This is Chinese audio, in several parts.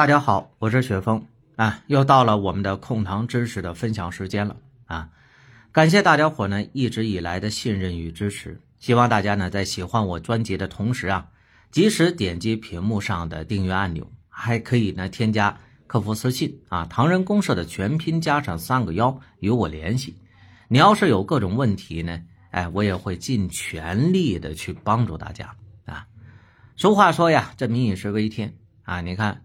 大家好，我是雪峰啊，又到了我们的控糖知识的分享时间了啊！感谢大家伙呢一直以来的信任与支持，希望大家呢在喜欢我专辑的同时啊，及时点击屏幕上的订阅按钮，还可以呢添加客服私信啊，唐人公社的全拼加上三个幺与我联系。你要是有各种问题呢，哎，我也会尽全力的去帮助大家啊。俗话说呀，这民以食为天啊，你看。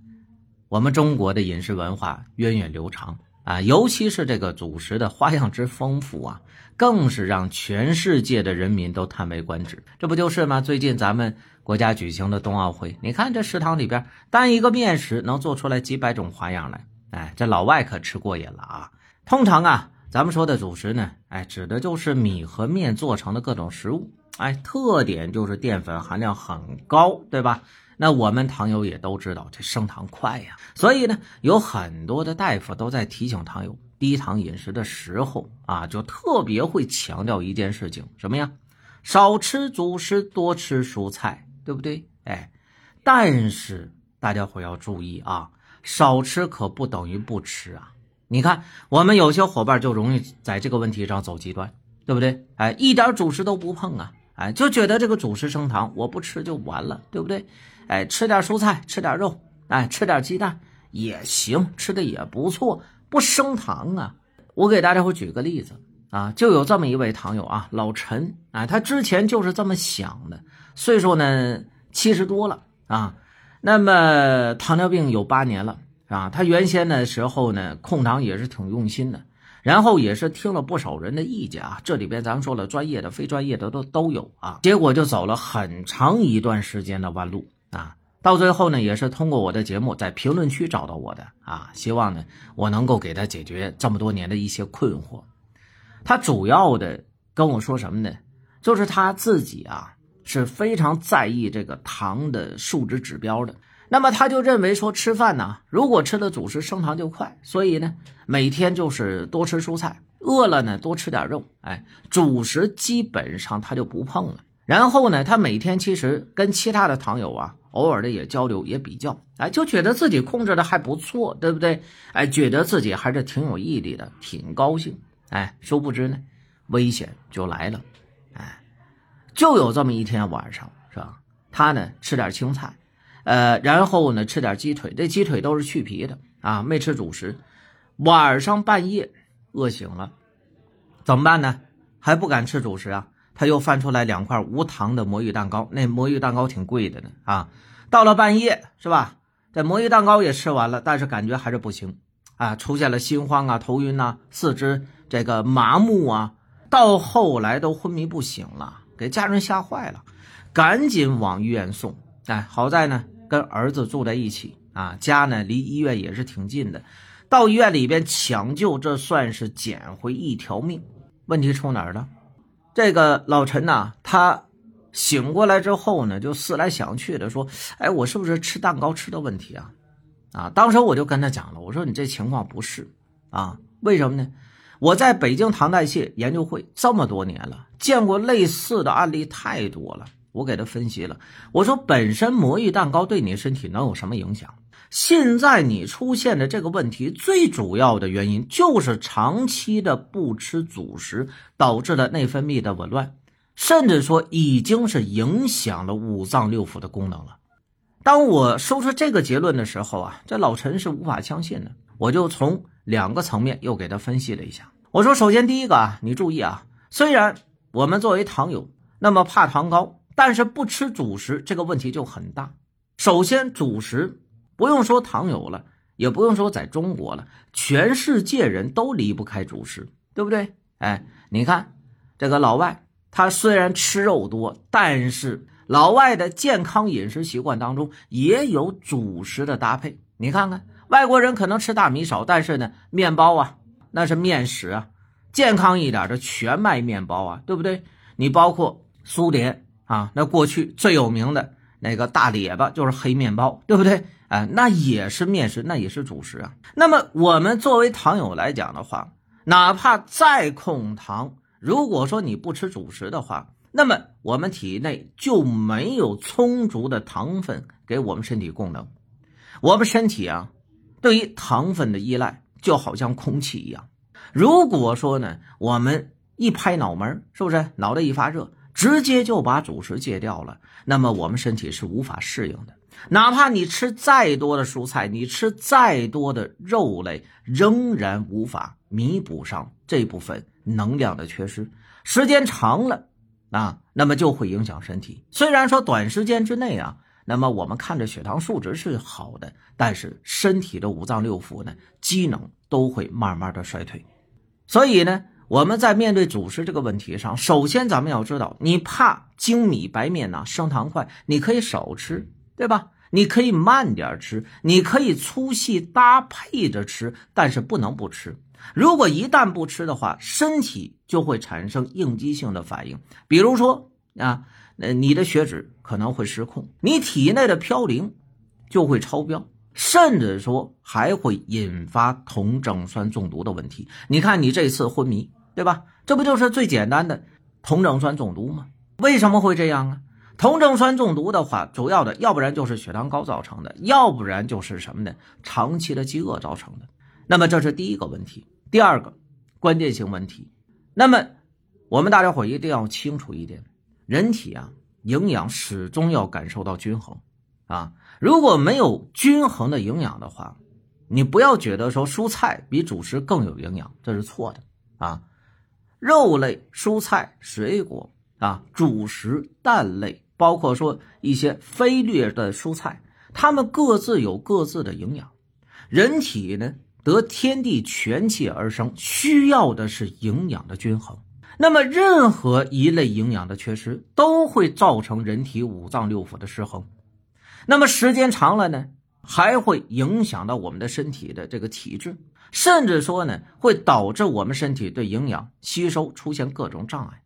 我们中国的饮食文化源远流长啊，尤其是这个主食的花样之丰富啊，更是让全世界的人民都叹为观止。这不就是吗？最近咱们国家举行的冬奥会，你看这食堂里边，单一个面食能做出来几百种花样来。哎，这老外可吃过瘾了啊！通常啊，咱们说的主食呢，哎，指的就是米和面做成的各种食物。哎，特点就是淀粉含量很高，对吧？那我们糖友也都知道，这升糖快呀，所以呢，有很多的大夫都在提醒糖友低糖饮食的时候啊，就特别会强调一件事情，什么呀？少吃主食，多吃蔬菜，对不对？哎，但是大家伙要注意啊，少吃可不等于不吃啊。你看，我们有些伙伴就容易在这个问题上走极端，对不对？哎，一点主食都不碰啊，哎，就觉得这个主食升糖，我不吃就完了，对不对？哎，吃点蔬菜，吃点肉，哎，吃点鸡蛋也行，吃的也不错，不升糖啊。我给大家伙举个例子啊，就有这么一位糖友啊，老陈，啊，他之前就是这么想的，岁数呢七十多了啊，那么糖尿病有八年了啊，他原先的时候呢控糖也是挺用心的，然后也是听了不少人的意见啊，这里边咱们说了专业的、非专业的都都有啊，结果就走了很长一段时间的弯路。啊，到最后呢，也是通过我的节目在评论区找到我的啊，希望呢我能够给他解决这么多年的一些困惑。他主要的跟我说什么呢？就是他自己啊是非常在意这个糖的数值指标的。那么他就认为说吃饭呢，如果吃了主食升糖就快，所以呢每天就是多吃蔬菜，饿了呢多吃点肉，哎，主食基本上他就不碰了。然后呢，他每天其实跟其他的糖友啊。偶尔的也交流也比较，哎，就觉得自己控制的还不错，对不对？哎，觉得自己还是挺有毅力的，挺高兴。哎，殊不知呢，危险就来了。哎，就有这么一天晚上，是吧？他呢吃点青菜，呃，然后呢吃点鸡腿，这鸡腿都是去皮的啊，没吃主食。晚上半夜饿醒了，怎么办呢？还不敢吃主食啊？他又翻出来两块无糖的魔芋蛋糕，那魔芋蛋糕挺贵的呢啊！到了半夜是吧？这魔芋蛋糕也吃完了，但是感觉还是不行啊，出现了心慌啊、头晕呐、四肢这个麻木啊，到后来都昏迷不醒了，给家人吓坏了，赶紧往医院送。哎，好在呢跟儿子住在一起啊，家呢离医院也是挺近的，到医院里边抢救，这算是捡回一条命。问题出哪儿了？这个老陈呐，他醒过来之后呢，就思来想去的说：“哎，我是不是吃蛋糕吃的问题啊？”啊，当时我就跟他讲了，我说：“你这情况不是啊，为什么呢？我在北京糖代谢研究会这么多年了，见过类似的案例太多了。我给他分析了，我说本身魔芋蛋糕对你身体能有什么影响？”现在你出现的这个问题，最主要的原因就是长期的不吃主食导致的内分泌的紊乱，甚至说已经是影响了五脏六腑的功能了。当我说出这个结论的时候啊，这老陈是无法相信的。我就从两个层面又给他分析了一下。我说，首先第一个啊，你注意啊，虽然我们作为糖友那么怕糖高，但是不吃主食这个问题就很大。首先，主食。不用说糖友了，也不用说在中国了，全世界人都离不开主食，对不对？哎，你看这个老外，他虽然吃肉多，但是老外的健康饮食习惯当中也有主食的搭配。你看看外国人可能吃大米少，但是呢，面包啊，那是面食啊，健康一点的全麦面包啊，对不对？你包括苏联啊，那过去最有名的那个大列巴就是黑面包，对不对？啊，那也是面食，那也是主食啊。那么我们作为糖友来讲的话，哪怕再控糖，如果说你不吃主食的话，那么我们体内就没有充足的糖分给我们身体供能。我们身体啊，对于糖分的依赖就好像空气一样。如果说呢，我们一拍脑门，是不是脑袋一发热，直接就把主食戒掉了？那么我们身体是无法适应的。哪怕你吃再多的蔬菜，你吃再多的肉类，仍然无法弥补上这部分能量的缺失。时间长了啊，那么就会影响身体。虽然说短时间之内啊。那么我们看着血糖数值是好的，但是身体的五脏六腑呢，机能都会慢慢的衰退。所以呢，我们在面对主食这个问题上，首先咱们要知道，你怕精米白面呐升糖快，你可以少吃，对吧？你可以慢点吃，你可以粗细搭配着吃，但是不能不吃。如果一旦不吃的话，身体就会产生应激性的反应，比如说啊。那你的血脂可能会失控，你体内的嘌呤就会超标，甚至说还会引发酮症酸中毒的问题。你看你这次昏迷，对吧？这不就是最简单的酮症酸中毒吗？为什么会这样啊？酮症酸中毒的话，主要的要不然就是血糖高造成的，要不然就是什么呢？长期的饥饿造成的。那么这是第一个问题，第二个关键性问题。那么我们大家伙一定要清楚一点。人体啊，营养始终要感受到均衡，啊，如果没有均衡的营养的话，你不要觉得说蔬菜比主食更有营养，这是错的啊。肉类、蔬菜、水果啊，主食、蛋类，包括说一些非绿的蔬菜，它们各自有各自的营养。人体呢，得天地全气而生，需要的是营养的均衡。那么，任何一类营养的缺失都会造成人体五脏六腑的失衡。那么时间长了呢，还会影响到我们的身体的这个体质，甚至说呢，会导致我们身体对营养吸收出现各种障碍。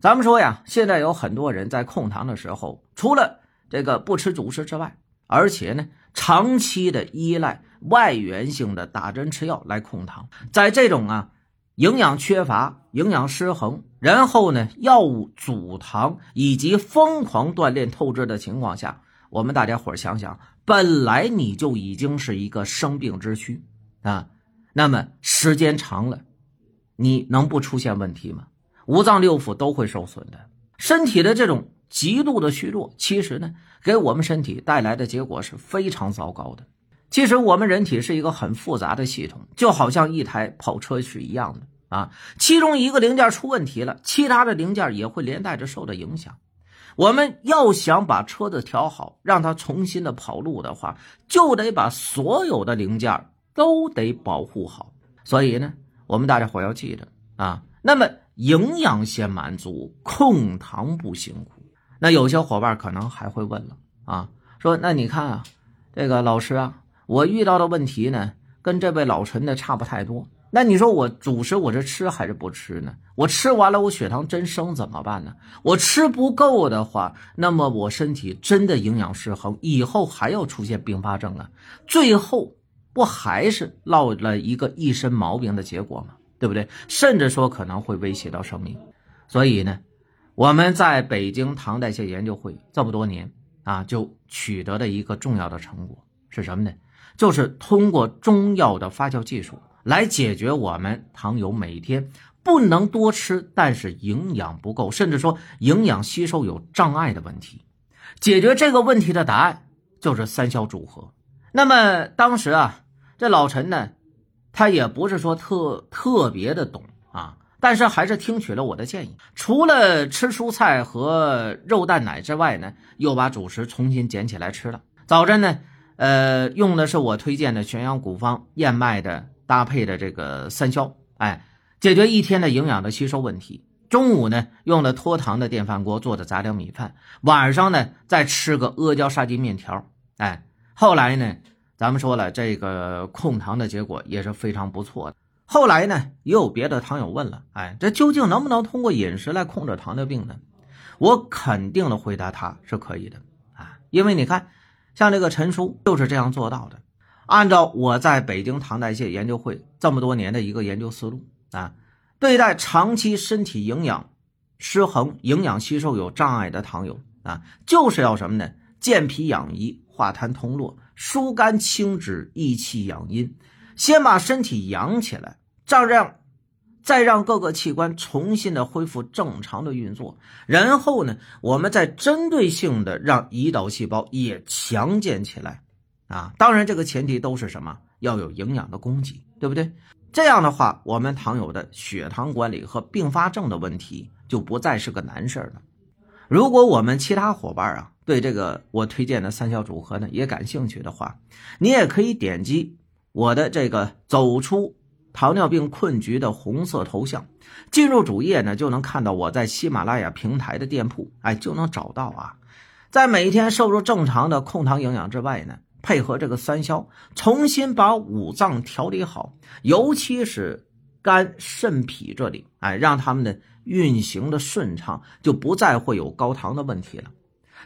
咱们说呀，现在有很多人在控糖的时候，除了这个不吃主食之外，而且呢，长期的依赖外源性的打针吃药来控糖，在这种啊。营养缺乏、营养失衡，然后呢，药物阻糖以及疯狂锻炼透支的情况下，我们大家伙想想，本来你就已经是一个生病之躯啊，那么时间长了，你能不出现问题吗？五脏六腑都会受损的，身体的这种极度的虚弱，其实呢，给我们身体带来的结果是非常糟糕的。其实我们人体是一个很复杂的系统，就好像一台跑车是一样的啊。其中一个零件出问题了，其他的零件也会连带着受到影响。我们要想把车子调好，让它重新的跑路的话，就得把所有的零件都得保护好。所以呢，我们大家伙要记着啊。那么营养先满足，控糖不辛苦。那有些伙伴可能还会问了啊，说那你看啊，这个老师啊。我遇到的问题呢，跟这位老陈的差不太多。那你说我主食我这吃还是不吃呢？我吃完了，我血糖真升怎么办呢？我吃不够的话，那么我身体真的营养失衡，以后还要出现并发症啊！最后不还是落了一个一身毛病的结果吗？对不对？甚至说可能会威胁到生命。所以呢，我们在北京糖代谢研究会这么多年啊，就取得了一个重要的成果是什么呢？就是通过中药的发酵技术来解决我们糖友每天不能多吃，但是营养不够，甚至说营养吸收有障碍的问题。解决这个问题的答案就是三消组合。那么当时啊，这老陈呢，他也不是说特特别的懂啊，但是还是听取了我的建议，除了吃蔬菜和肉蛋奶之外呢，又把主食重新捡起来吃了。早晨呢。呃，用的是我推荐的全阳古方燕麦的搭配的这个三消，哎，解决一天的营养的吸收问题。中午呢，用了脱糖的电饭锅做的杂粮米饭，晚上呢再吃个阿胶沙棘面条，哎，后来呢，咱们说了这个控糖的结果也是非常不错的。后来呢，也有别的糖友问了，哎，这究竟能不能通过饮食来控制糖尿病呢？我肯定的回答他是可以的啊，因为你看。像这个陈叔就是这样做到的。按照我在北京糖代谢研究会这么多年的一个研究思路啊，对待长期身体营养失衡、营养吸收有障碍的糖友啊，就是要什么呢？健脾养胰、化痰通络，疏肝清脂，益气养阴，先把身体养起来，这样再让各个器官重新的恢复正常的运作，然后呢，我们再针对性的让胰岛细胞也强健起来。啊，当然，这个前提都是什么？要有营养的供给，对不对？这样的话，我们糖友的血糖管理和并发症的问题就不再是个难事了。如果我们其他伙伴啊对这个我推荐的三消组合呢也感兴趣的话，你也可以点击我的这个走出糖尿病困局的红色头像，进入主页呢就能看到我在喜马拉雅平台的店铺，哎，就能找到啊。在每天摄入正常的控糖营养之外呢。配合这个三消，重新把五脏调理好，尤其是肝、肾、脾这里，哎，让他们的运行的顺畅，就不再会有高糖的问题了。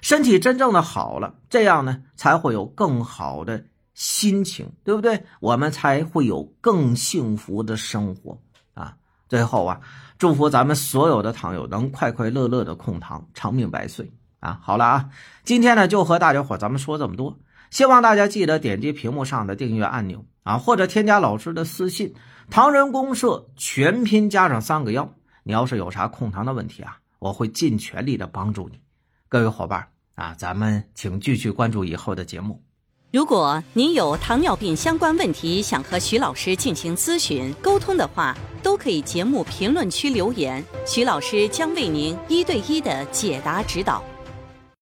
身体真正的好了，这样呢，才会有更好的心情，对不对？我们才会有更幸福的生活啊！最后啊，祝福咱们所有的糖友能快快乐乐的控糖，长命百岁啊！好了啊，今天呢，就和大家伙咱们说这么多。希望大家记得点击屏幕上的订阅按钮啊，或者添加老师的私信“唐人公社”全拼加上三个幺。你要是有啥控糖的问题啊，我会尽全力的帮助你。各位伙伴啊，咱们请继续关注以后的节目。如果您有糖尿病相关问题想和徐老师进行咨询沟通的话，都可以节目评论区留言，徐老师将为您一对一的解答指导。